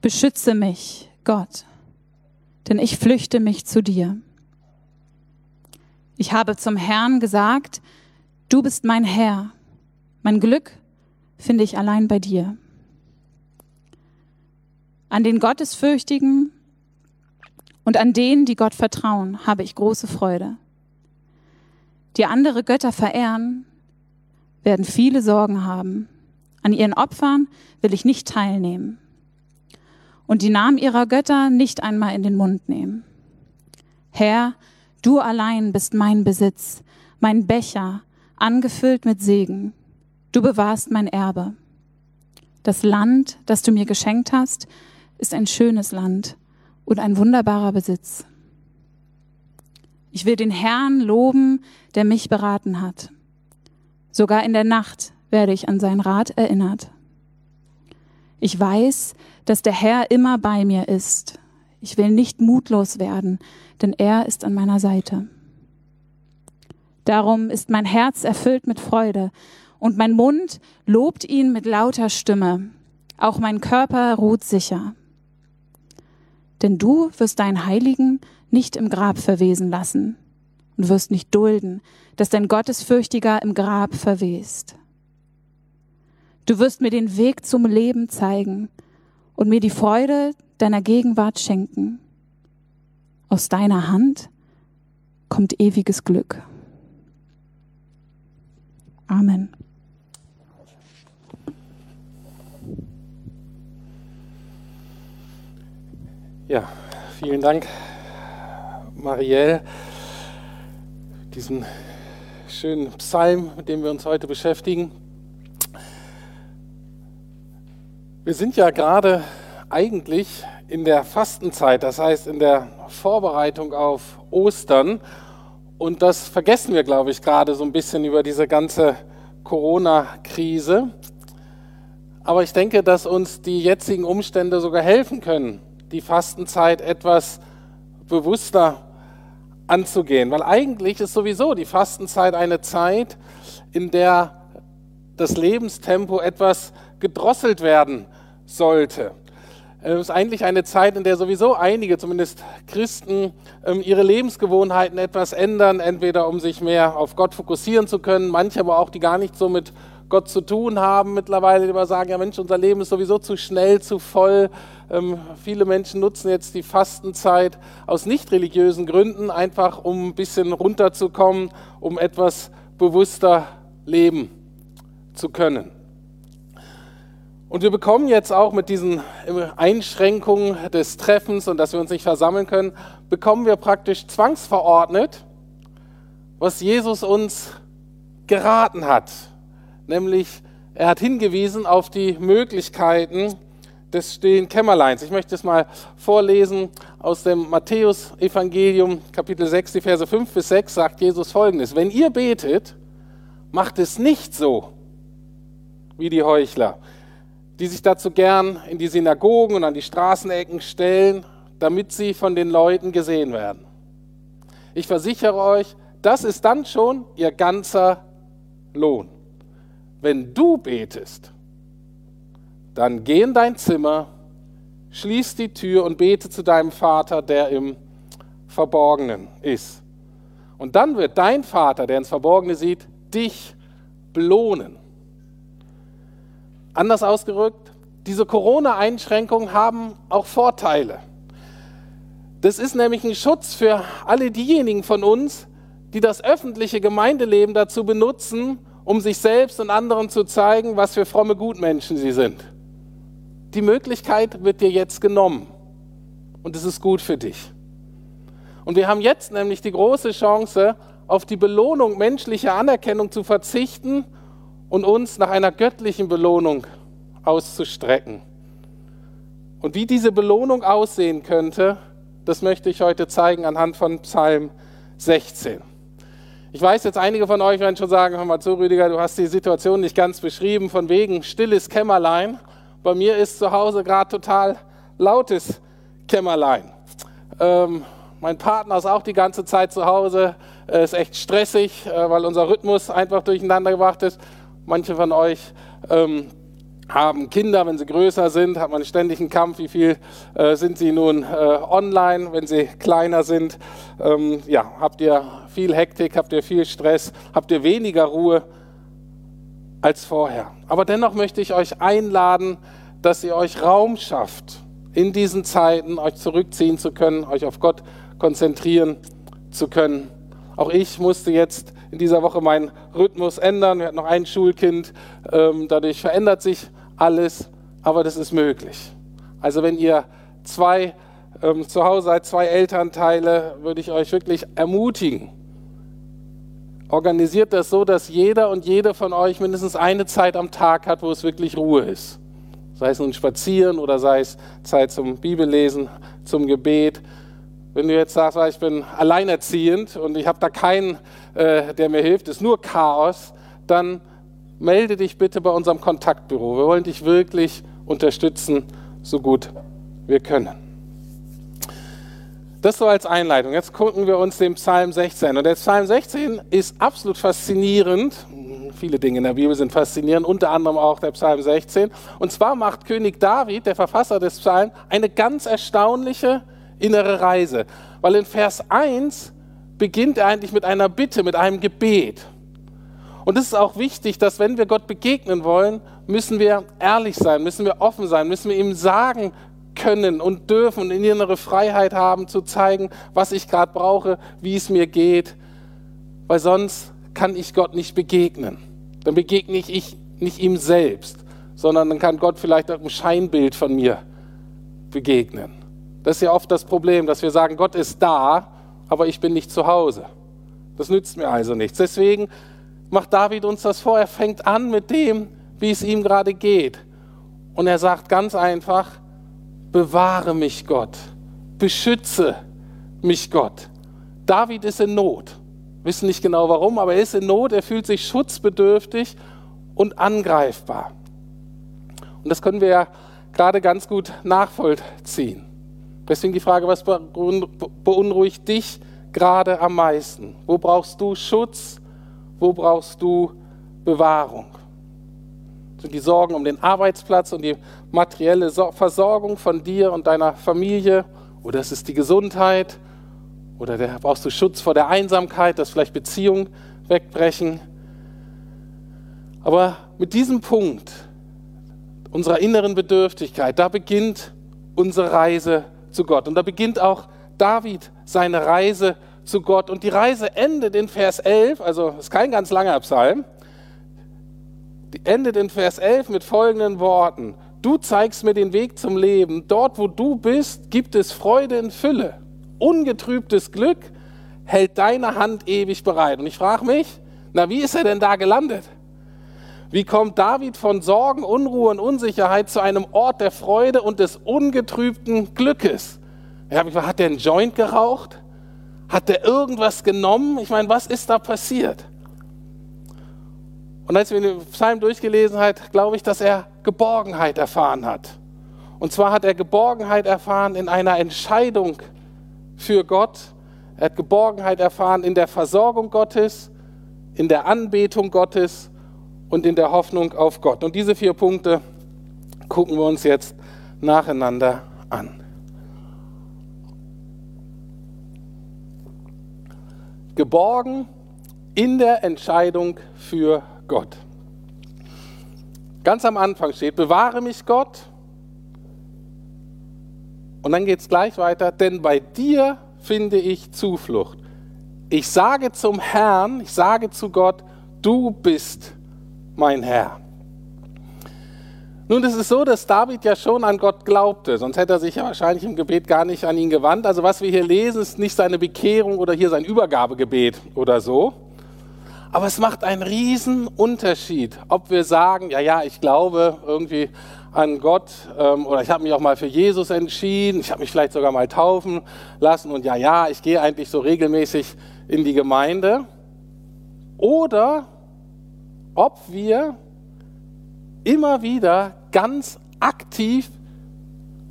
Beschütze mich, Gott, denn ich flüchte mich zu dir. Ich habe zum Herrn gesagt, du bist mein Herr. Mein Glück finde ich allein bei dir. An den Gottesfürchtigen und an denen, die Gott vertrauen, habe ich große Freude. Die andere Götter verehren, werden viele Sorgen haben. An ihren Opfern will ich nicht teilnehmen und die Namen ihrer Götter nicht einmal in den Mund nehmen. Herr, du allein bist mein Besitz, mein Becher, angefüllt mit Segen. Du bewahrst mein Erbe. Das Land, das du mir geschenkt hast, ist ein schönes Land und ein wunderbarer Besitz. Ich will den Herrn loben, der mich beraten hat. Sogar in der Nacht werde ich an seinen Rat erinnert. Ich weiß, dass der Herr immer bei mir ist. Ich will nicht mutlos werden, denn er ist an meiner Seite. Darum ist mein Herz erfüllt mit Freude und mein Mund lobt ihn mit lauter Stimme. Auch mein Körper ruht sicher. Denn du wirst deinen Heiligen nicht im Grab verwesen lassen und wirst nicht dulden, dass dein Gottesfürchtiger im Grab verwest. Du wirst mir den Weg zum Leben zeigen und mir die Freude deiner Gegenwart schenken. Aus deiner Hand kommt ewiges Glück. Amen. Ja, vielen Dank, Marielle, diesen schönen Psalm, mit dem wir uns heute beschäftigen. Wir sind ja gerade eigentlich in der Fastenzeit, das heißt in der Vorbereitung auf Ostern. Und das vergessen wir, glaube ich, gerade so ein bisschen über diese ganze Corona-Krise. Aber ich denke, dass uns die jetzigen Umstände sogar helfen können, die Fastenzeit etwas bewusster anzugehen. Weil eigentlich ist sowieso die Fastenzeit eine Zeit, in der das Lebenstempo etwas gedrosselt werden sollte. Es ist eigentlich eine Zeit, in der sowieso einige, zumindest Christen, ähm, ihre Lebensgewohnheiten etwas ändern, entweder um sich mehr auf Gott fokussieren zu können, manche aber auch, die gar nicht so mit Gott zu tun haben mittlerweile, die immer sagen, ja Mensch, unser Leben ist sowieso zu schnell, zu voll. Ähm, viele Menschen nutzen jetzt die Fastenzeit aus nicht religiösen Gründen, einfach um ein bisschen runterzukommen, um etwas bewusster leben zu können. Und wir bekommen jetzt auch mit diesen Einschränkungen des Treffens und dass wir uns nicht versammeln können, bekommen wir praktisch zwangsverordnet, was Jesus uns geraten hat. Nämlich, er hat hingewiesen auf die Möglichkeiten des stillen Kämmerleins. Ich möchte es mal vorlesen aus dem Matthäus-Evangelium, Kapitel 6, die Verse 5 bis 6, sagt Jesus folgendes: Wenn ihr betet, macht es nicht so wie die Heuchler die sich dazu gern in die Synagogen und an die Straßenecken stellen, damit sie von den Leuten gesehen werden. Ich versichere euch, das ist dann schon ihr ganzer Lohn. Wenn du betest, dann geh in dein Zimmer, schließ die Tür und bete zu deinem Vater, der im Verborgenen ist. Und dann wird dein Vater, der ins Verborgene sieht, dich belohnen. Anders ausgerückt, diese Corona-Einschränkungen haben auch Vorteile. Das ist nämlich ein Schutz für alle diejenigen von uns, die das öffentliche Gemeindeleben dazu benutzen, um sich selbst und anderen zu zeigen, was für fromme Gutmenschen sie sind. Die Möglichkeit wird dir jetzt genommen und es ist gut für dich. Und wir haben jetzt nämlich die große Chance, auf die Belohnung menschlicher Anerkennung zu verzichten und uns nach einer göttlichen Belohnung auszustrecken. Und wie diese Belohnung aussehen könnte, das möchte ich heute zeigen anhand von Psalm 16. Ich weiß jetzt, einige von euch werden schon sagen, hör mal zu, Rüdiger, du hast die Situation nicht ganz beschrieben, von wegen stilles Kämmerlein. Bei mir ist zu Hause gerade total lautes Kämmerlein. Ähm, mein Partner ist auch die ganze Zeit zu Hause, ist echt stressig, äh, weil unser Rhythmus einfach durcheinander gebracht ist. Manche von euch ähm, haben Kinder, wenn sie größer sind, hat man ständig einen Kampf, wie viel äh, sind sie nun äh, online, wenn sie kleiner sind. Ähm, ja, habt ihr viel Hektik, habt ihr viel Stress, habt ihr weniger Ruhe als vorher. Aber dennoch möchte ich euch einladen, dass ihr euch Raum schafft, in diesen Zeiten euch zurückziehen zu können, euch auf Gott konzentrieren zu können. Auch ich musste jetzt in dieser Woche meinen Rhythmus ändern. Wir hatten noch ein Schulkind, ähm, dadurch verändert sich alles, aber das ist möglich. Also wenn ihr zwei ähm, zu Hause seid, zwei Elternteile, würde ich euch wirklich ermutigen. Organisiert das so, dass jeder und jede von euch mindestens eine Zeit am Tag hat, wo es wirklich Ruhe ist. Sei es nun Spazieren oder sei es Zeit zum Bibellesen, zum Gebet. Wenn du jetzt sagst, ich bin alleinerziehend und ich habe da keinen, äh, der mir hilft, ist nur Chaos, dann melde dich bitte bei unserem Kontaktbüro. Wir wollen dich wirklich unterstützen, so gut wir können. Das so als Einleitung. Jetzt gucken wir uns den Psalm 16. Und der Psalm 16 ist absolut faszinierend. Viele Dinge in der Bibel sind faszinierend, unter anderem auch der Psalm 16. Und zwar macht König David, der Verfasser des Psalms, eine ganz erstaunliche innere Reise. Weil in Vers 1 beginnt er eigentlich mit einer Bitte, mit einem Gebet. Und es ist auch wichtig, dass wenn wir Gott begegnen wollen, müssen wir ehrlich sein, müssen wir offen sein, müssen wir ihm sagen können und dürfen und in innere Freiheit haben, zu zeigen, was ich gerade brauche, wie es mir geht. Weil sonst kann ich Gott nicht begegnen. Dann begegne ich nicht ihm selbst, sondern dann kann Gott vielleicht ein Scheinbild von mir begegnen. Das ist ja oft das Problem, dass wir sagen, Gott ist da, aber ich bin nicht zu Hause. Das nützt mir also nichts. Deswegen macht David uns das vor. Er fängt an mit dem, wie es ihm gerade geht. Und er sagt ganz einfach, bewahre mich Gott, beschütze mich Gott. David ist in Not. Wissen nicht genau warum, aber er ist in Not, er fühlt sich schutzbedürftig und angreifbar. Und das können wir ja gerade ganz gut nachvollziehen. Deswegen die Frage, was beunruhigt dich gerade am meisten? Wo brauchst du Schutz? Wo brauchst du Bewahrung? sind die Sorgen um den Arbeitsplatz und die materielle Versorgung von dir und deiner Familie? Oder ist es die Gesundheit? Oder der, brauchst du Schutz vor der Einsamkeit, dass vielleicht Beziehungen wegbrechen? Aber mit diesem Punkt unserer inneren Bedürftigkeit, da beginnt unsere Reise zu Gott. Und da beginnt auch David seine Reise zu Gott. Und die Reise endet in Vers 11, also ist kein ganz langer Psalm, die endet in Vers 11 mit folgenden Worten. Du zeigst mir den Weg zum Leben. Dort, wo du bist, gibt es Freude in Fülle. Ungetrübtes Glück hält deine Hand ewig bereit. Und ich frage mich, na, wie ist er denn da gelandet? Wie kommt David von Sorgen, Unruhe und Unsicherheit zu einem Ort der Freude und des ungetrübten Glückes? Ja, hat der einen Joint geraucht? Hat der irgendwas genommen? Ich meine, was ist da passiert? Und als wir den Psalm durchgelesen haben, glaube ich, dass er Geborgenheit erfahren hat. Und zwar hat er Geborgenheit erfahren in einer Entscheidung für Gott. Er hat Geborgenheit erfahren in der Versorgung Gottes, in der Anbetung Gottes und in der Hoffnung auf Gott. Und diese vier Punkte gucken wir uns jetzt nacheinander an. Geborgen in der Entscheidung für Gott. Ganz am Anfang steht, bewahre mich Gott. Und dann geht es gleich weiter, denn bei dir finde ich Zuflucht. Ich sage zum Herrn, ich sage zu Gott, du bist mein Herr. Nun, es ist so, dass David ja schon an Gott glaubte, sonst hätte er sich ja wahrscheinlich im Gebet gar nicht an ihn gewandt. Also was wir hier lesen, ist nicht seine Bekehrung oder hier sein Übergabegebet oder so. Aber es macht einen riesen Unterschied, ob wir sagen, ja, ja, ich glaube irgendwie an Gott ähm, oder ich habe mich auch mal für Jesus entschieden, ich habe mich vielleicht sogar mal taufen lassen und ja, ja, ich gehe eigentlich so regelmäßig in die Gemeinde. Oder ob wir immer wieder ganz aktiv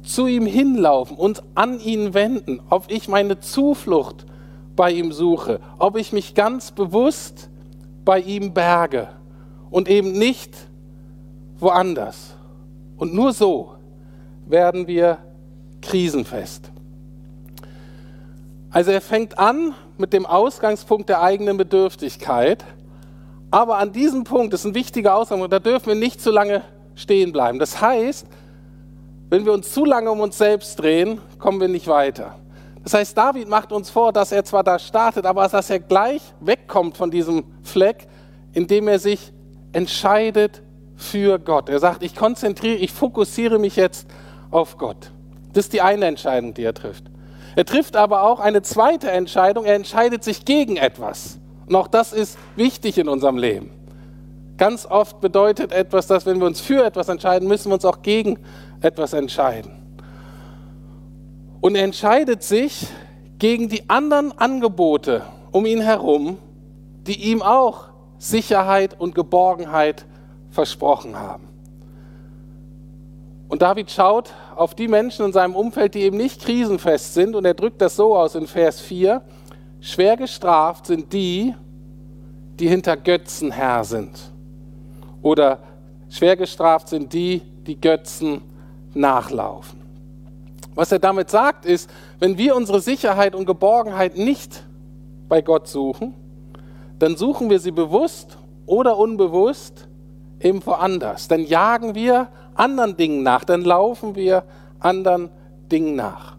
zu ihm hinlaufen, uns an ihn wenden, ob ich meine Zuflucht bei ihm suche, ob ich mich ganz bewusst bei ihm berge und eben nicht woanders. Und nur so werden wir krisenfest. Also er fängt an mit dem Ausgangspunkt der eigenen Bedürftigkeit, aber an diesem Punkt, das ist ein wichtiger Ausgangspunkt, da dürfen wir nicht zu lange stehen bleiben. Das heißt, wenn wir uns zu lange um uns selbst drehen, kommen wir nicht weiter. Das heißt, David macht uns vor, dass er zwar da startet, aber dass er gleich wegkommt von diesem Fleck, indem er sich entscheidet für Gott. Er sagt, ich konzentriere, ich fokussiere mich jetzt auf Gott. Das ist die eine Entscheidung, die er trifft. Er trifft aber auch eine zweite Entscheidung. Er entscheidet sich gegen etwas. Und auch das ist wichtig in unserem Leben. Ganz oft bedeutet etwas, dass wenn wir uns für etwas entscheiden, müssen wir uns auch gegen etwas entscheiden. Und er entscheidet sich gegen die anderen Angebote um ihn herum, die ihm auch Sicherheit und Geborgenheit versprochen haben. Und David schaut auf die Menschen in seinem Umfeld, die eben nicht krisenfest sind, und er drückt das so aus in Vers 4, schwer gestraft sind die, die hinter Götzen Herr sind. Oder schwer gestraft sind die, die Götzen nachlaufen. Was er damit sagt, ist, wenn wir unsere Sicherheit und Geborgenheit nicht bei Gott suchen, dann suchen wir sie bewusst oder unbewusst eben woanders. Dann jagen wir anderen Dingen nach, dann laufen wir anderen Dingen nach.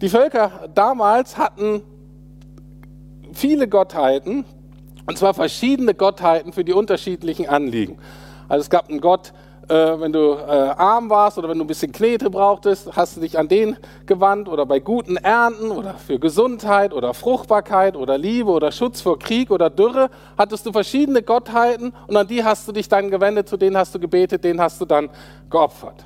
Die Völker damals hatten viele Gottheiten, und zwar verschiedene Gottheiten für die unterschiedlichen Anliegen. Also es gab einen Gott, äh, wenn du äh, arm warst oder wenn du ein bisschen Knete brauchtest, hast du dich an den gewandt oder bei guten Ernten oder für Gesundheit oder Fruchtbarkeit oder Liebe oder Schutz vor Krieg oder Dürre, hattest du verschiedene Gottheiten und an die hast du dich dann gewendet, zu denen hast du gebetet, denen hast du dann geopfert.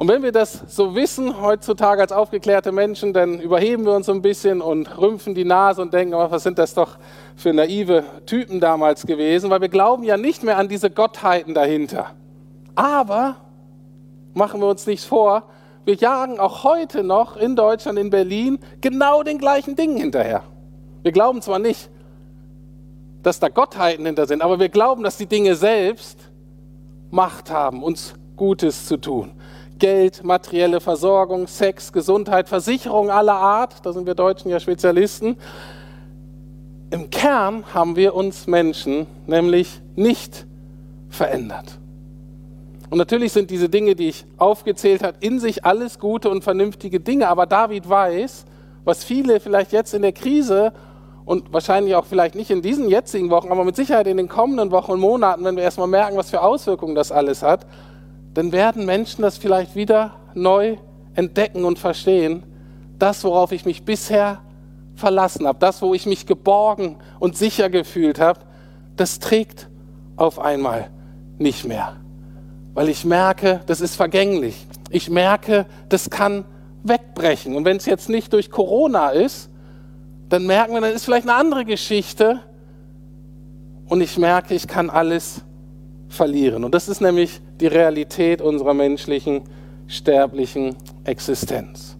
Und wenn wir das so wissen heutzutage als aufgeklärte Menschen, dann überheben wir uns so ein bisschen und rümpfen die Nase und denken, was sind das doch für naive Typen damals gewesen, weil wir glauben ja nicht mehr an diese Gottheiten dahinter. Aber machen wir uns nichts vor, wir jagen auch heute noch in Deutschland, in Berlin, genau den gleichen Dingen hinterher. Wir glauben zwar nicht, dass da Gottheiten hinter sind, aber wir glauben, dass die Dinge selbst Macht haben, uns Gutes zu tun. Geld, materielle Versorgung, Sex, Gesundheit, Versicherung aller Art, da sind wir Deutschen ja Spezialisten. Im Kern haben wir uns Menschen nämlich nicht verändert. Und natürlich sind diese Dinge, die ich aufgezählt habe, in sich alles gute und vernünftige Dinge. Aber David weiß, was viele vielleicht jetzt in der Krise und wahrscheinlich auch vielleicht nicht in diesen jetzigen Wochen, aber mit Sicherheit in den kommenden Wochen und Monaten, wenn wir erstmal merken, was für Auswirkungen das alles hat, dann werden Menschen das vielleicht wieder neu entdecken und verstehen. Das, worauf ich mich bisher verlassen habe, das, wo ich mich geborgen und sicher gefühlt habe, das trägt auf einmal nicht mehr weil ich merke, das ist vergänglich. Ich merke, das kann wegbrechen. Und wenn es jetzt nicht durch Corona ist, dann merken wir, dann ist vielleicht eine andere Geschichte. Und ich merke, ich kann alles verlieren. Und das ist nämlich die Realität unserer menschlichen, sterblichen Existenz.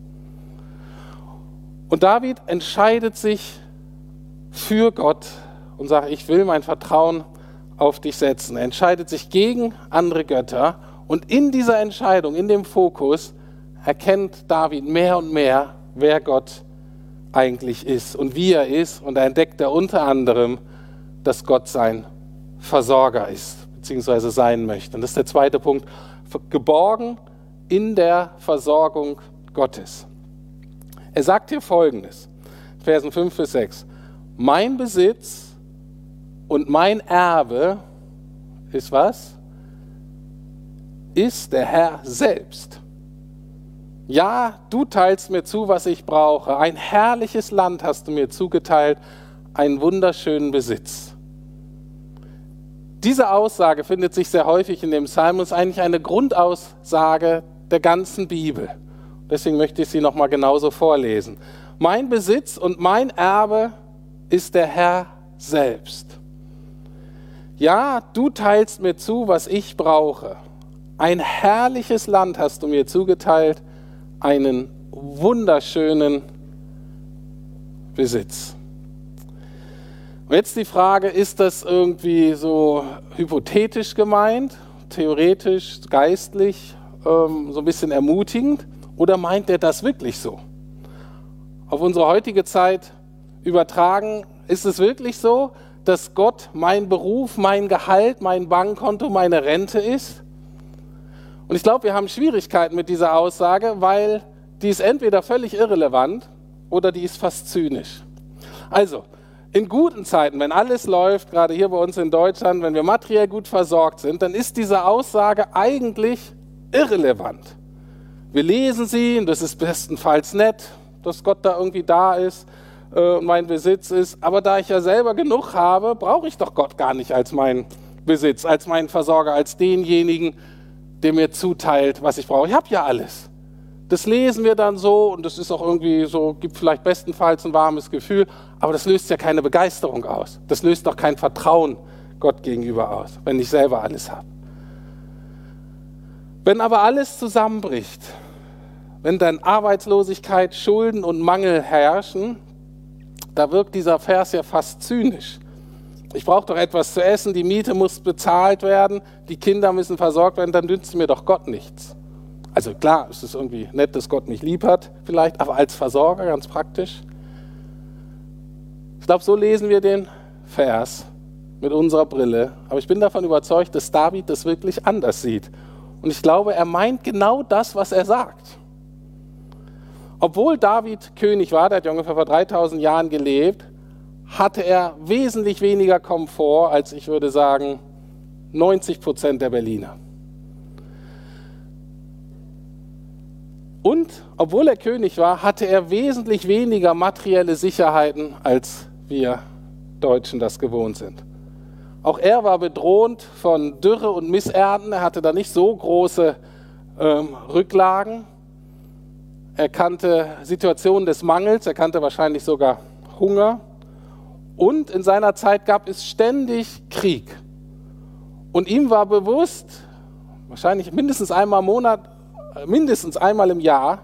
Und David entscheidet sich für Gott und sagt, ich will mein Vertrauen auf dich setzen. Er entscheidet sich gegen andere Götter und in dieser Entscheidung, in dem Fokus, erkennt David mehr und mehr, wer Gott eigentlich ist und wie er ist. Und er entdeckt er unter anderem, dass Gott sein Versorger ist, beziehungsweise sein möchte. Und das ist der zweite Punkt, geborgen in der Versorgung Gottes. Er sagt hier folgendes, Versen 5 bis 6. Mein Besitz und mein Erbe ist was? Ist der Herr selbst. Ja, du teilst mir zu, was ich brauche. Ein herrliches Land hast du mir zugeteilt, einen wunderschönen Besitz. Diese Aussage findet sich sehr häufig in dem Psalm und ist eigentlich eine Grundaussage der ganzen Bibel. Deswegen möchte ich sie nochmal genauso vorlesen. Mein Besitz und mein Erbe ist der Herr selbst. Ja, du teilst mir zu, was ich brauche. Ein herrliches Land hast du mir zugeteilt, einen wunderschönen Besitz. Und jetzt die Frage, ist das irgendwie so hypothetisch gemeint? theoretisch, geistlich, ähm, so ein bisschen ermutigend? Oder meint er das wirklich so? Auf unsere heutige Zeit übertragen, ist es wirklich so, dass Gott mein Beruf, mein Gehalt, mein Bankkonto, meine Rente ist? Und ich glaube, wir haben Schwierigkeiten mit dieser Aussage, weil die ist entweder völlig irrelevant oder die ist fast zynisch. Also, in guten Zeiten, wenn alles läuft, gerade hier bei uns in Deutschland, wenn wir materiell gut versorgt sind, dann ist diese Aussage eigentlich irrelevant. Wir lesen sie und das ist bestenfalls nett, dass Gott da irgendwie da ist äh, und mein Besitz ist. Aber da ich ja selber genug habe, brauche ich doch Gott gar nicht als mein Besitz, als meinen Versorger, als denjenigen, der mir zuteilt, was ich brauche. Ich habe ja alles. Das lesen wir dann so und das ist auch irgendwie so, gibt vielleicht bestenfalls ein warmes Gefühl, aber das löst ja keine Begeisterung aus. Das löst doch kein Vertrauen Gott gegenüber aus, wenn ich selber alles habe. Wenn aber alles zusammenbricht, wenn dann Arbeitslosigkeit, Schulden und Mangel herrschen, da wirkt dieser Vers ja fast zynisch. Ich brauche doch etwas zu essen, die Miete muss bezahlt werden, die Kinder müssen versorgt werden, dann nützt mir doch Gott nichts. Also klar, es ist irgendwie nett, dass Gott mich lieb hat, vielleicht, aber als Versorger ganz praktisch. Ich glaube, so lesen wir den Vers mit unserer Brille. Aber ich bin davon überzeugt, dass David das wirklich anders sieht. Und ich glaube, er meint genau das, was er sagt. Obwohl David König war, der hat ja ungefähr vor 3000 Jahren gelebt, hatte er wesentlich weniger Komfort als ich würde sagen 90 Prozent der Berliner. Und obwohl er König war, hatte er wesentlich weniger materielle Sicherheiten, als wir Deutschen das gewohnt sind. Auch er war bedroht von Dürre und Missernten. Er hatte da nicht so große ähm, Rücklagen. Er kannte Situationen des Mangels, er kannte wahrscheinlich sogar Hunger. Und in seiner Zeit gab es ständig Krieg. Und ihm war bewusst, wahrscheinlich mindestens einmal im Monat mindestens einmal im Jahr,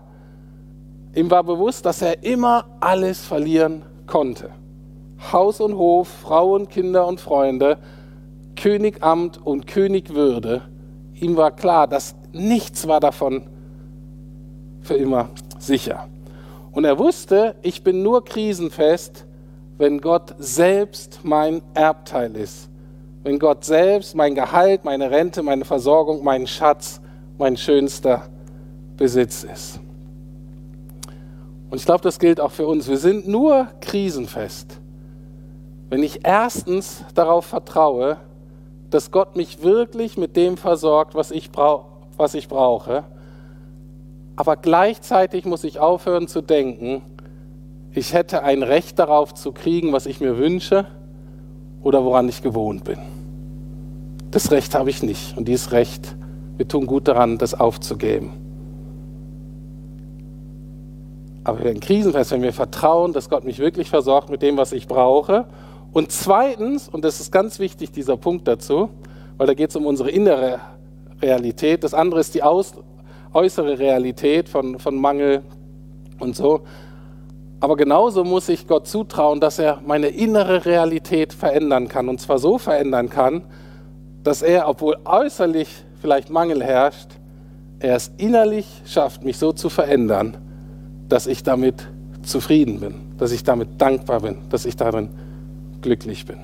ihm war bewusst, dass er immer alles verlieren konnte. Haus und Hof, Frau und Kinder und Freunde, Königamt und Königwürde. Ihm war klar, dass nichts war davon für immer sicher. Und er wusste, ich bin nur krisenfest, wenn Gott selbst mein Erbteil ist. Wenn Gott selbst mein Gehalt, meine Rente, meine Versorgung, mein Schatz, mein schönster Besitz ist. Und ich glaube, das gilt auch für uns. Wir sind nur krisenfest, wenn ich erstens darauf vertraue, dass Gott mich wirklich mit dem versorgt, was ich, brauch, was ich brauche. Aber gleichzeitig muss ich aufhören zu denken, ich hätte ein Recht darauf zu kriegen, was ich mir wünsche oder woran ich gewohnt bin. Das Recht habe ich nicht. Und dieses Recht, wir tun gut daran, das aufzugeben. Aber wir werden krisenfest, wenn wir vertrauen, dass Gott mich wirklich versorgt mit dem, was ich brauche. Und zweitens, und das ist ganz wichtig, dieser Punkt dazu, weil da geht es um unsere innere Realität. Das andere ist die aus, äußere Realität von, von Mangel und so. Aber genauso muss ich Gott zutrauen, dass er meine innere Realität verändern kann. Und zwar so verändern kann, dass er, obwohl äußerlich vielleicht Mangel herrscht, er es innerlich schafft, mich so zu verändern, dass ich damit zufrieden bin, dass ich damit dankbar bin, dass ich darin glücklich bin.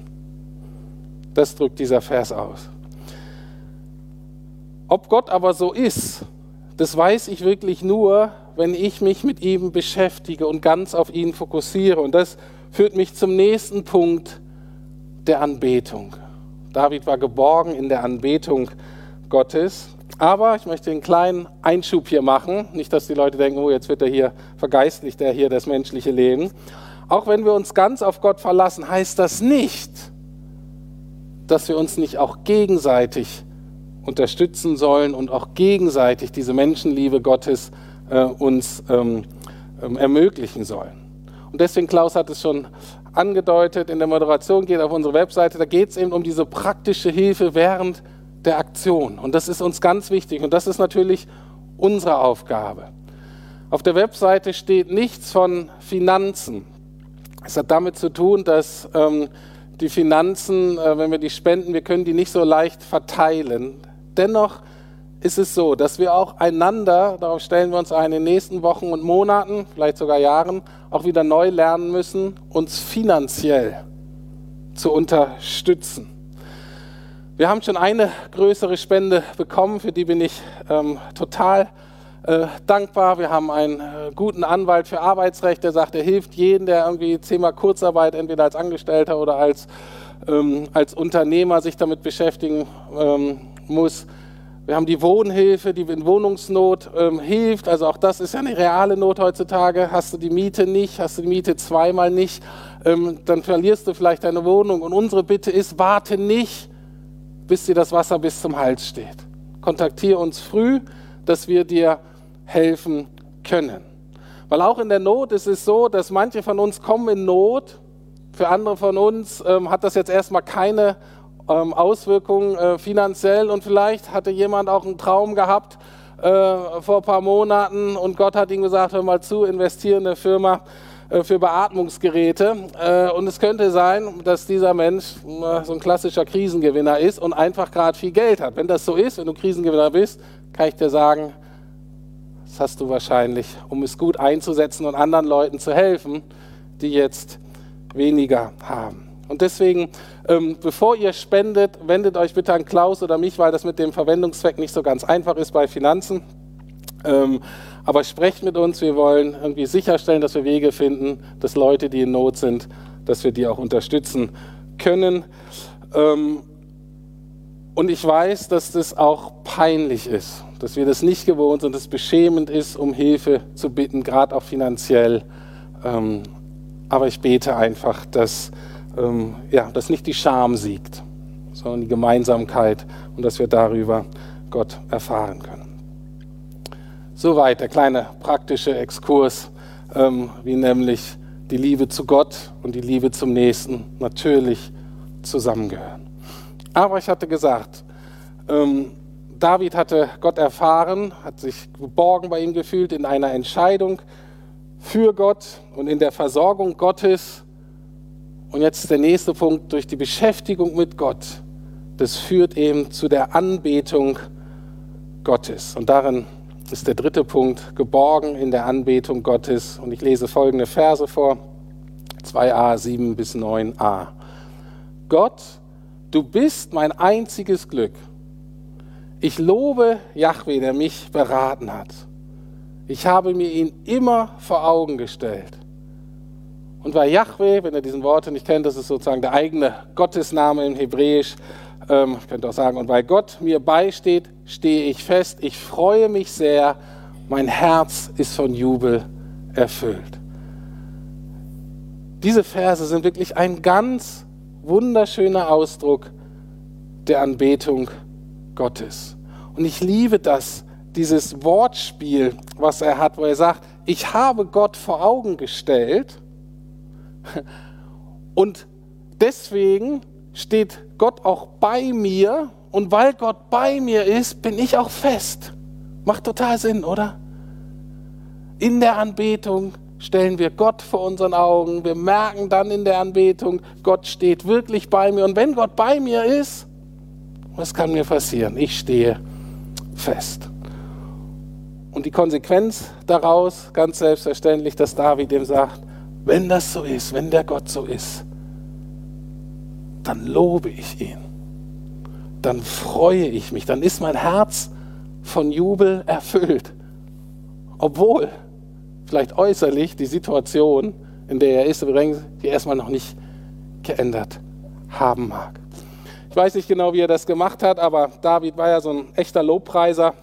Das drückt dieser Vers aus. Ob Gott aber so ist, das weiß ich wirklich nur, wenn ich mich mit ihm beschäftige und ganz auf ihn fokussiere. Und das führt mich zum nächsten Punkt der Anbetung. David war geborgen in der Anbetung Gottes. Aber ich möchte einen kleinen Einschub hier machen. Nicht, dass die Leute denken, oh, jetzt wird er hier vergeistlicht, er hier das menschliche Leben. Auch wenn wir uns ganz auf Gott verlassen, heißt das nicht, dass wir uns nicht auch gegenseitig unterstützen sollen und auch gegenseitig diese Menschenliebe Gottes äh, uns ähm, ähm, ermöglichen sollen. Und deswegen, Klaus hat es schon angedeutet, in der Moderation geht auf unsere Webseite, da geht es eben um diese praktische Hilfe während der Aktion. Und das ist uns ganz wichtig. Und das ist natürlich unsere Aufgabe. Auf der Webseite steht nichts von Finanzen. Es hat damit zu tun, dass ähm, die Finanzen, äh, wenn wir die spenden, wir können die nicht so leicht verteilen. dennoch ist es so, dass wir auch einander, darauf stellen wir uns ein, in den nächsten Wochen und Monaten, vielleicht sogar Jahren, auch wieder neu lernen müssen, uns finanziell zu unterstützen. Wir haben schon eine größere Spende bekommen, für die bin ich ähm, total äh, dankbar. Wir haben einen äh, guten Anwalt für Arbeitsrecht, der sagt, er hilft jedem, der irgendwie Thema Kurzarbeit entweder als Angestellter oder als, ähm, als Unternehmer sich damit beschäftigen ähm, muss. Wir haben die Wohnhilfe, die in Wohnungsnot ähm, hilft. Also auch das ist ja eine reale Not heutzutage. Hast du die Miete nicht, hast du die Miete zweimal nicht, ähm, dann verlierst du vielleicht deine Wohnung. Und unsere Bitte ist, warte nicht, bis dir das Wasser bis zum Hals steht. Kontaktiere uns früh, dass wir dir helfen können. Weil auch in der Not ist es so, dass manche von uns kommen in Not. Für andere von uns ähm, hat das jetzt erstmal keine ähm, Auswirkungen äh, finanziell und vielleicht hatte jemand auch einen Traum gehabt äh, vor ein paar Monaten und Gott hat ihm gesagt, hör mal zu, investiere in eine Firma äh, für Beatmungsgeräte äh, und es könnte sein, dass dieser Mensch äh, so ein klassischer Krisengewinner ist und einfach gerade viel Geld hat. Wenn das so ist, wenn du Krisengewinner bist, kann ich dir sagen, das hast du wahrscheinlich, um es gut einzusetzen und anderen Leuten zu helfen, die jetzt weniger haben. Und deswegen, ähm, bevor ihr spendet, wendet euch bitte an Klaus oder mich, weil das mit dem Verwendungszweck nicht so ganz einfach ist bei Finanzen. Ähm, aber sprecht mit uns, wir wollen irgendwie sicherstellen, dass wir Wege finden, dass Leute, die in Not sind, dass wir die auch unterstützen können. Ähm, und ich weiß, dass das auch peinlich ist, dass wir das nicht gewohnt sind, dass es beschämend ist, um Hilfe zu bitten, gerade auch finanziell. Ähm, aber ich bete einfach, dass ähm, ja, dass nicht die Scham siegt, sondern die Gemeinsamkeit und dass wir darüber Gott erfahren können. Soweit der kleine praktische Exkurs, ähm, wie nämlich die Liebe zu Gott und die Liebe zum Nächsten natürlich zusammengehören. Aber ich hatte gesagt, ähm, David hatte Gott erfahren, hat sich geborgen bei ihm gefühlt in einer Entscheidung für Gott und in der Versorgung Gottes und jetzt der nächste Punkt, durch die Beschäftigung mit Gott, das führt eben zu der Anbetung Gottes. Und darin ist der dritte Punkt, geborgen in der Anbetung Gottes. Und ich lese folgende Verse vor, 2a, 7 bis 9a. Gott, du bist mein einziges Glück. Ich lobe Yahweh, der mich beraten hat. Ich habe mir ihn immer vor Augen gestellt. Und weil Yahweh, wenn ihr diesen Worte nicht kennt, das ist sozusagen der eigene Gottesname im Hebräisch, ähm, ich könnte auch sagen, und weil Gott mir beisteht, stehe ich fest, ich freue mich sehr, mein Herz ist von Jubel erfüllt. Diese Verse sind wirklich ein ganz wunderschöner Ausdruck der Anbetung Gottes. Und ich liebe das, dieses Wortspiel, was er hat, wo er sagt, ich habe Gott vor Augen gestellt und deswegen steht Gott auch bei mir und weil Gott bei mir ist, bin ich auch fest. Macht total Sinn, oder? In der Anbetung stellen wir Gott vor unseren Augen. Wir merken dann in der Anbetung, Gott steht wirklich bei mir. Und wenn Gott bei mir ist, was kann mir passieren? Ich stehe fest. Und die Konsequenz daraus, ganz selbstverständlich, dass David dem sagt, wenn das so ist, wenn der Gott so ist, dann lobe ich ihn. Dann freue ich mich. Dann ist mein Herz von Jubel erfüllt. Obwohl vielleicht äußerlich die Situation, in der er ist, die erstmal noch nicht geändert haben mag. Ich weiß nicht genau, wie er das gemacht hat, aber David war ja so ein echter Lobpreiser,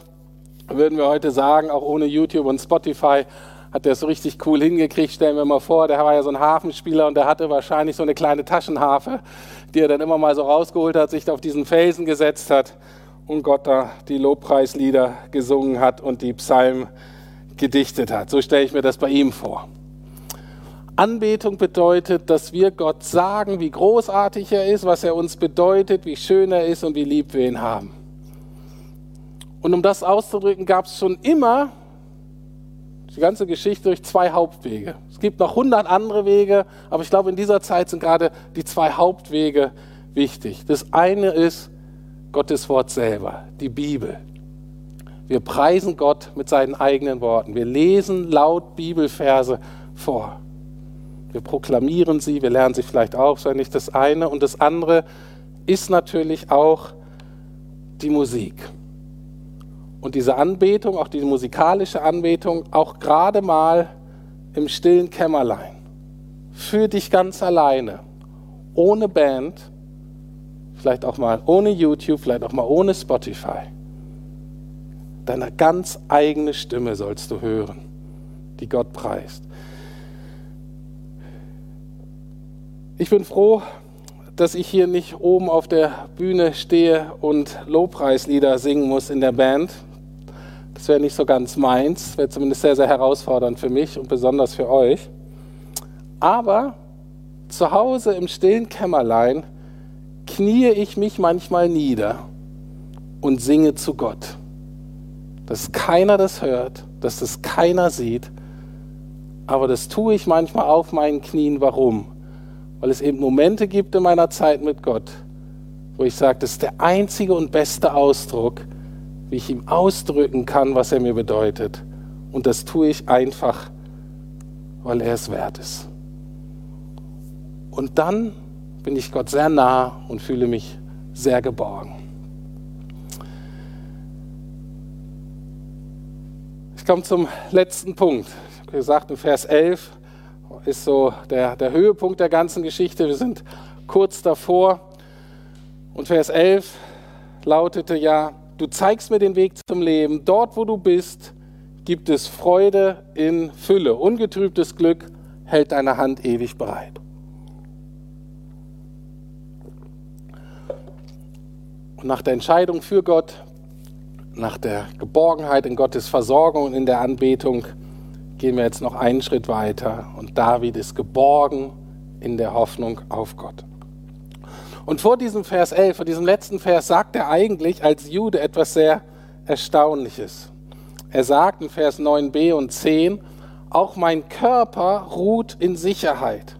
würden wir heute sagen, auch ohne YouTube und Spotify hat der es so richtig cool hingekriegt. Stellen wir mal vor, der war ja so ein Hafenspieler und der hatte wahrscheinlich so eine kleine Taschenharfe, die er dann immer mal so rausgeholt hat, sich auf diesen Felsen gesetzt hat und Gott da die Lobpreislieder gesungen hat und die Psalmen gedichtet hat. So stelle ich mir das bei ihm vor. Anbetung bedeutet, dass wir Gott sagen, wie großartig er ist, was er uns bedeutet, wie schön er ist und wie lieb wir ihn haben. Und um das auszudrücken, gab es schon immer die ganze Geschichte durch zwei Hauptwege. Es gibt noch hundert andere Wege, aber ich glaube, in dieser Zeit sind gerade die zwei Hauptwege wichtig. Das eine ist Gottes Wort selber, die Bibel. Wir preisen Gott mit seinen eigenen Worten. Wir lesen laut Bibelverse vor. Wir proklamieren sie, wir lernen sie vielleicht auswendig. Das eine und das andere ist natürlich auch die Musik. Und diese Anbetung, auch diese musikalische Anbetung, auch gerade mal im stillen Kämmerlein, für dich ganz alleine, ohne Band, vielleicht auch mal ohne YouTube, vielleicht auch mal ohne Spotify. Deine ganz eigene Stimme sollst du hören, die Gott preist. Ich bin froh, dass ich hier nicht oben auf der Bühne stehe und Lobpreislieder singen muss in der Band. Das wäre nicht so ganz meins, wäre zumindest sehr, sehr herausfordernd für mich und besonders für euch. Aber zu Hause im stillen Kämmerlein kniee ich mich manchmal nieder und singe zu Gott. Dass keiner das hört, dass das keiner sieht, aber das tue ich manchmal auf meinen Knien. Warum? Weil es eben Momente gibt in meiner Zeit mit Gott, wo ich sage, das ist der einzige und beste Ausdruck, wie ich ihm ausdrücken kann, was er mir bedeutet. Und das tue ich einfach, weil er es wert ist. Und dann bin ich Gott sehr nah und fühle mich sehr geborgen. Ich komme zum letzten Punkt. Ich habe gesagt, in Vers 11 ist so der, der Höhepunkt der ganzen Geschichte. Wir sind kurz davor. Und Vers 11 lautete ja, du zeigst mir den Weg zum Leben. Dort, wo du bist, gibt es Freude in Fülle. Ungetrübtes Glück hält deine Hand ewig bereit. Und nach der Entscheidung für Gott, nach der Geborgenheit in Gottes Versorgung und in der Anbetung, gehen wir jetzt noch einen Schritt weiter und David ist geborgen in der Hoffnung auf Gott. Und vor diesem Vers 11, vor diesem letzten Vers, sagt er eigentlich als Jude etwas sehr Erstaunliches. Er sagt in Vers 9b und 10, auch mein Körper ruht in Sicherheit.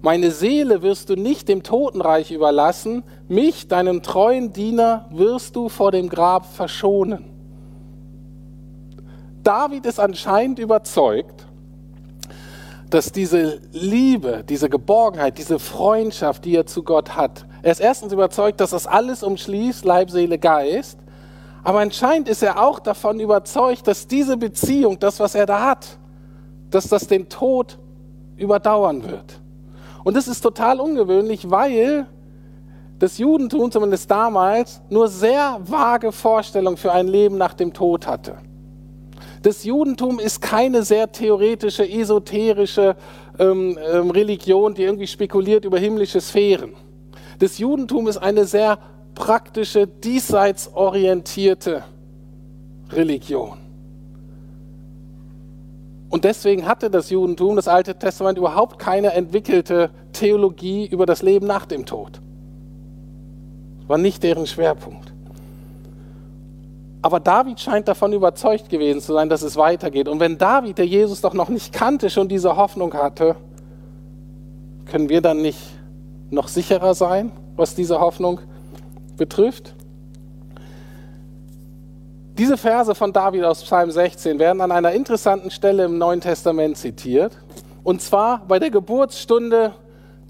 Meine Seele wirst du nicht dem Totenreich überlassen, mich, deinem treuen Diener, wirst du vor dem Grab verschonen. David ist anscheinend überzeugt, dass diese Liebe, diese Geborgenheit, diese Freundschaft, die er zu Gott hat, er ist erstens überzeugt, dass das alles umschließt, Leib, Seele, Geist, aber anscheinend ist er auch davon überzeugt, dass diese Beziehung, das, was er da hat, dass das den Tod überdauern wird. Und das ist total ungewöhnlich, weil das Judentum, zumindest damals, nur sehr vage Vorstellungen für ein Leben nach dem Tod hatte. Das Judentum ist keine sehr theoretische, esoterische ähm, ähm, Religion, die irgendwie spekuliert über himmlische Sphären. Das Judentum ist eine sehr praktische, diesseitsorientierte Religion. Und deswegen hatte das Judentum, das Alte Testament, überhaupt keine entwickelte Theologie über das Leben nach dem Tod. War nicht deren Schwerpunkt. Aber David scheint davon überzeugt gewesen zu sein, dass es weitergeht. Und wenn David, der Jesus doch noch nicht kannte, schon diese Hoffnung hatte, können wir dann nicht noch sicherer sein, was diese Hoffnung betrifft? Diese Verse von David aus Psalm 16 werden an einer interessanten Stelle im Neuen Testament zitiert. Und zwar bei der Geburtsstunde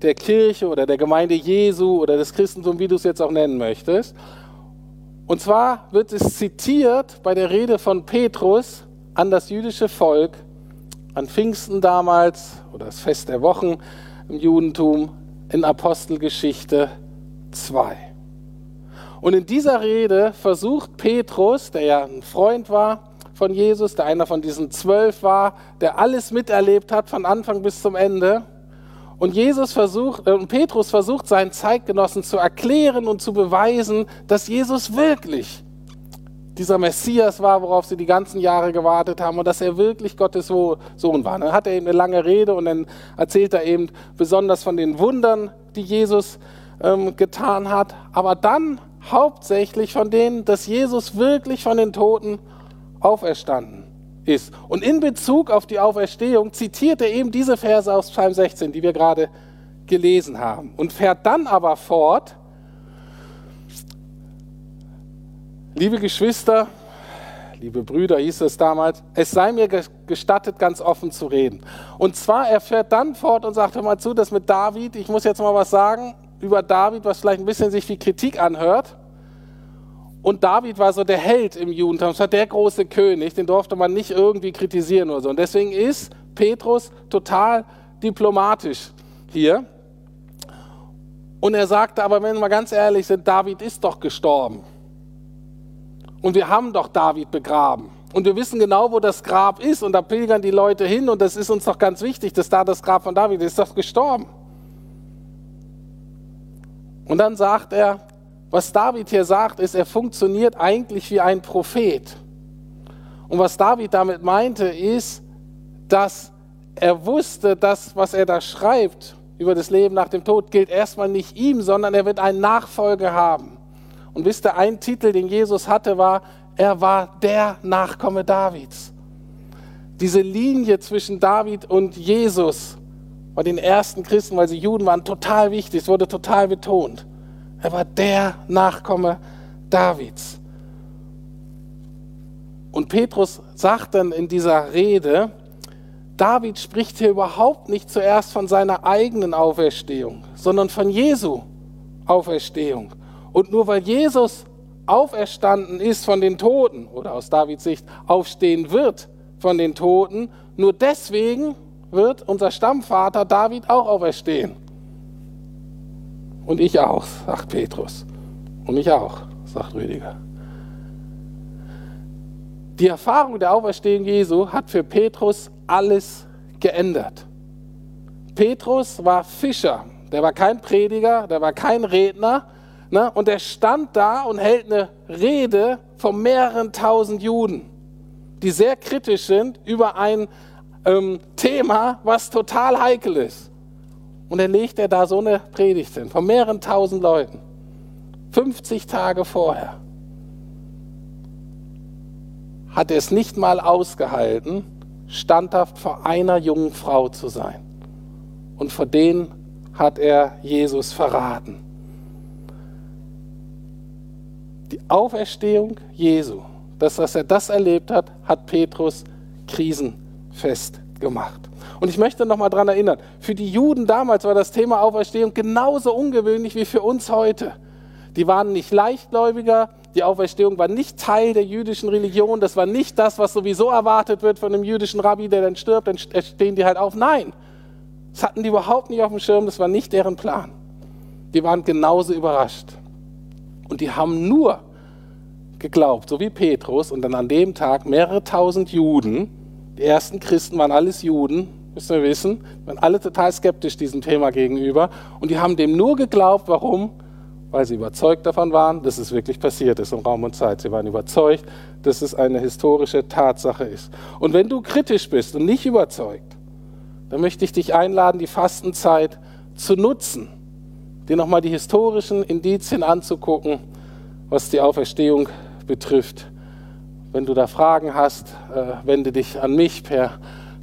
der Kirche oder der Gemeinde Jesu oder des Christentums, wie du es jetzt auch nennen möchtest. Und zwar wird es zitiert bei der Rede von Petrus an das jüdische Volk, an Pfingsten damals oder das Fest der Wochen im Judentum in Apostelgeschichte 2. Und in dieser Rede versucht Petrus, der ja ein Freund war von Jesus, der einer von diesen zwölf war, der alles miterlebt hat von Anfang bis zum Ende, und Jesus versucht, äh, Petrus versucht seinen Zeitgenossen zu erklären und zu beweisen, dass Jesus wirklich dieser Messias war, worauf sie die ganzen Jahre gewartet haben und dass er wirklich Gottes Sohn war. Dann hat er eben eine lange Rede und dann erzählt er eben besonders von den Wundern, die Jesus ähm, getan hat, aber dann hauptsächlich von denen, dass Jesus wirklich von den Toten auferstanden ist. Und in Bezug auf die Auferstehung zitiert er eben diese Verse aus Psalm 16, die wir gerade gelesen haben. Und fährt dann aber fort, Liebe Geschwister, liebe Brüder hieß es damals, es sei mir gestattet, ganz offen zu reden. Und zwar, er fährt dann fort und sagt, hör mal zu, das mit David, ich muss jetzt mal was sagen über David, was vielleicht ein bisschen sich wie Kritik anhört. Und David war so der Held im Judentum, war der große König, den durfte man nicht irgendwie kritisieren oder so. Und deswegen ist Petrus total diplomatisch hier. Und er sagte aber, wenn wir mal ganz ehrlich sind, David ist doch gestorben. Und wir haben doch David begraben. Und wir wissen genau, wo das Grab ist. Und da pilgern die Leute hin. Und das ist uns doch ganz wichtig, dass da das Grab von David ist. Ist doch gestorben. Und dann sagt er, was David hier sagt, ist, er funktioniert eigentlich wie ein Prophet. Und was David damit meinte, ist, dass er wusste, dass was er da schreibt über das Leben nach dem Tod, gilt erstmal nicht ihm, sondern er wird einen Nachfolger haben. Und wisst ihr, ein Titel, den Jesus hatte, war, er war der Nachkomme Davids. Diese Linie zwischen David und Jesus bei den ersten Christen, weil sie Juden waren, total wichtig. Es wurde total betont. Er war der Nachkomme Davids. Und Petrus sagt dann in dieser Rede, David spricht hier überhaupt nicht zuerst von seiner eigenen Auferstehung, sondern von Jesu Auferstehung. Und nur weil Jesus auferstanden ist von den Toten oder aus Davids Sicht aufstehen wird von den Toten, nur deswegen wird unser Stammvater David auch auferstehen. Und ich auch, sagt Petrus. Und ich auch, sagt Rüdiger. Die Erfahrung der Auferstehung Jesu hat für Petrus alles geändert. Petrus war Fischer, der war kein Prediger, der war kein Redner, Ne? Und er stand da und hält eine Rede von mehreren tausend Juden, die sehr kritisch sind über ein ähm, Thema, was total heikel ist. Und dann legt er da so eine Predigt hin von mehreren tausend Leuten. 50 Tage vorher hat er es nicht mal ausgehalten, standhaft vor einer jungen Frau zu sein. Und vor denen hat er Jesus verraten. Die Auferstehung Jesu, das, dass er das erlebt hat, hat Petrus krisenfest gemacht. Und ich möchte noch mal daran erinnern, für die Juden damals war das Thema Auferstehung genauso ungewöhnlich wie für uns heute. Die waren nicht leichtgläubiger, die Auferstehung war nicht Teil der jüdischen Religion, das war nicht das, was sowieso erwartet wird von einem jüdischen Rabbi, der dann stirbt, dann stehen die halt auf. Nein, das hatten die überhaupt nicht auf dem Schirm, das war nicht deren Plan. Die waren genauso überrascht. Und die haben nur geglaubt, so wie Petrus und dann an dem Tag mehrere tausend Juden, die ersten Christen waren alles Juden, müssen wir wissen, waren alle total skeptisch diesem Thema gegenüber und die haben dem nur geglaubt, warum? Weil sie überzeugt davon waren, dass es wirklich passiert ist im Raum und Zeit. Sie waren überzeugt, dass es eine historische Tatsache ist. Und wenn du kritisch bist und nicht überzeugt, dann möchte ich dich einladen, die Fastenzeit zu nutzen dir nochmal die historischen Indizien anzugucken, was die Auferstehung betrifft. Wenn du da Fragen hast, äh, wende dich an mich per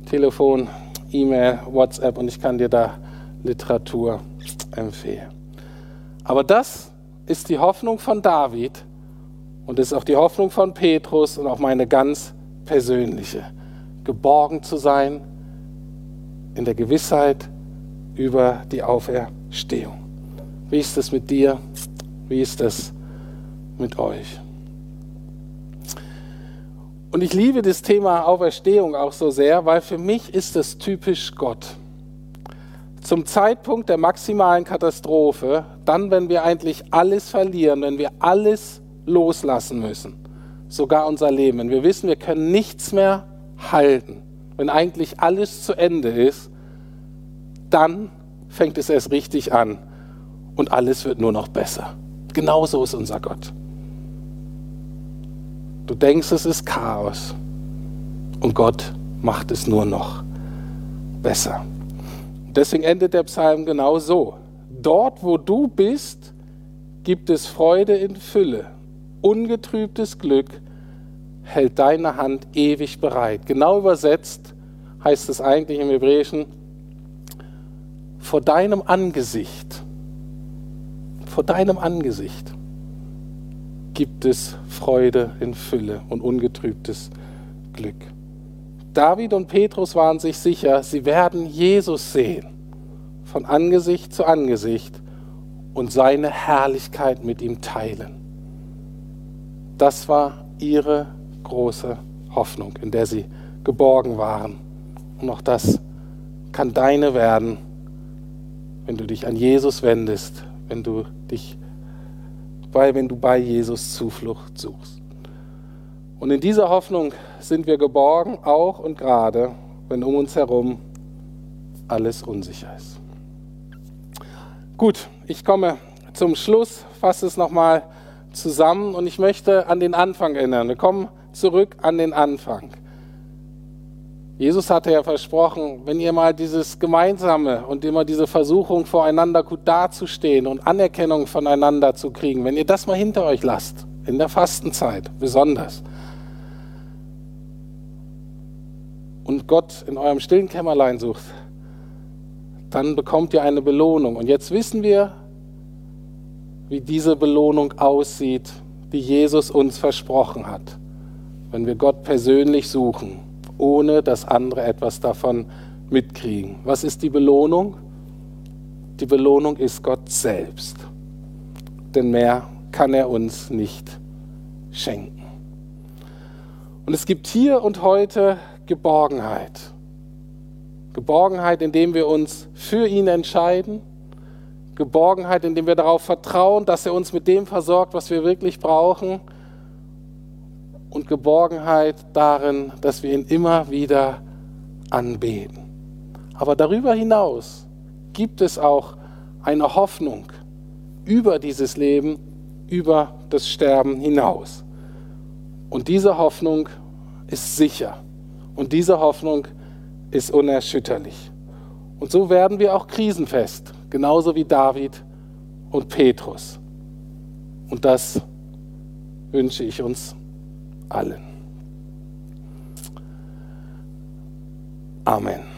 Telefon, E-Mail, WhatsApp und ich kann dir da Literatur empfehlen. Aber das ist die Hoffnung von David und ist auch die Hoffnung von Petrus und auch meine ganz persönliche. Geborgen zu sein in der Gewissheit über die Auferstehung. Wie ist es mit dir? Wie ist es mit euch? Und ich liebe das Thema Auferstehung auch so sehr, weil für mich ist es typisch Gott. Zum Zeitpunkt der maximalen Katastrophe, dann, wenn wir eigentlich alles verlieren, wenn wir alles loslassen müssen, sogar unser Leben, wenn wir wissen, wir können nichts mehr halten, wenn eigentlich alles zu Ende ist, dann fängt es erst richtig an, und alles wird nur noch besser. Genauso ist unser Gott. Du denkst, es ist Chaos und Gott macht es nur noch besser. Deswegen endet der Psalm genau so. Dort, wo du bist, gibt es Freude in Fülle. Ungetrübtes Glück hält deine Hand ewig bereit. Genau übersetzt heißt es eigentlich im Hebräischen, vor deinem Angesicht vor deinem Angesicht gibt es Freude in Fülle und ungetrübtes Glück. David und Petrus waren sich sicher, sie werden Jesus sehen, von Angesicht zu Angesicht und seine Herrlichkeit mit ihm teilen. Das war ihre große Hoffnung, in der sie geborgen waren. Und auch das kann deine werden, wenn du dich an Jesus wendest, wenn du dich bei, wenn du bei Jesus Zuflucht suchst. Und in dieser Hoffnung sind wir geborgen, auch und gerade, wenn um uns herum alles unsicher ist. Gut, ich komme zum Schluss, fasse es nochmal zusammen und ich möchte an den Anfang erinnern. Wir kommen zurück an den Anfang. Jesus hatte ja versprochen, wenn ihr mal dieses Gemeinsame und immer diese Versuchung voreinander gut dazustehen und Anerkennung voneinander zu kriegen, wenn ihr das mal hinter euch lasst, in der Fastenzeit besonders, und Gott in eurem stillen Kämmerlein sucht, dann bekommt ihr eine Belohnung. Und jetzt wissen wir, wie diese Belohnung aussieht, die Jesus uns versprochen hat, wenn wir Gott persönlich suchen, ohne dass andere etwas davon mitkriegen. Was ist die Belohnung? Die Belohnung ist Gott selbst. Denn mehr kann er uns nicht schenken. Und es gibt hier und heute Geborgenheit. Geborgenheit, indem wir uns für ihn entscheiden. Geborgenheit, indem wir darauf vertrauen, dass er uns mit dem versorgt, was wir wirklich brauchen. Und Geborgenheit darin, dass wir ihn immer wieder anbeten. Aber darüber hinaus gibt es auch eine Hoffnung über dieses Leben, über das Sterben hinaus. Und diese Hoffnung ist sicher. Und diese Hoffnung ist unerschütterlich. Und so werden wir auch krisenfest, genauso wie David und Petrus. Und das wünsche ich uns allen. Amen.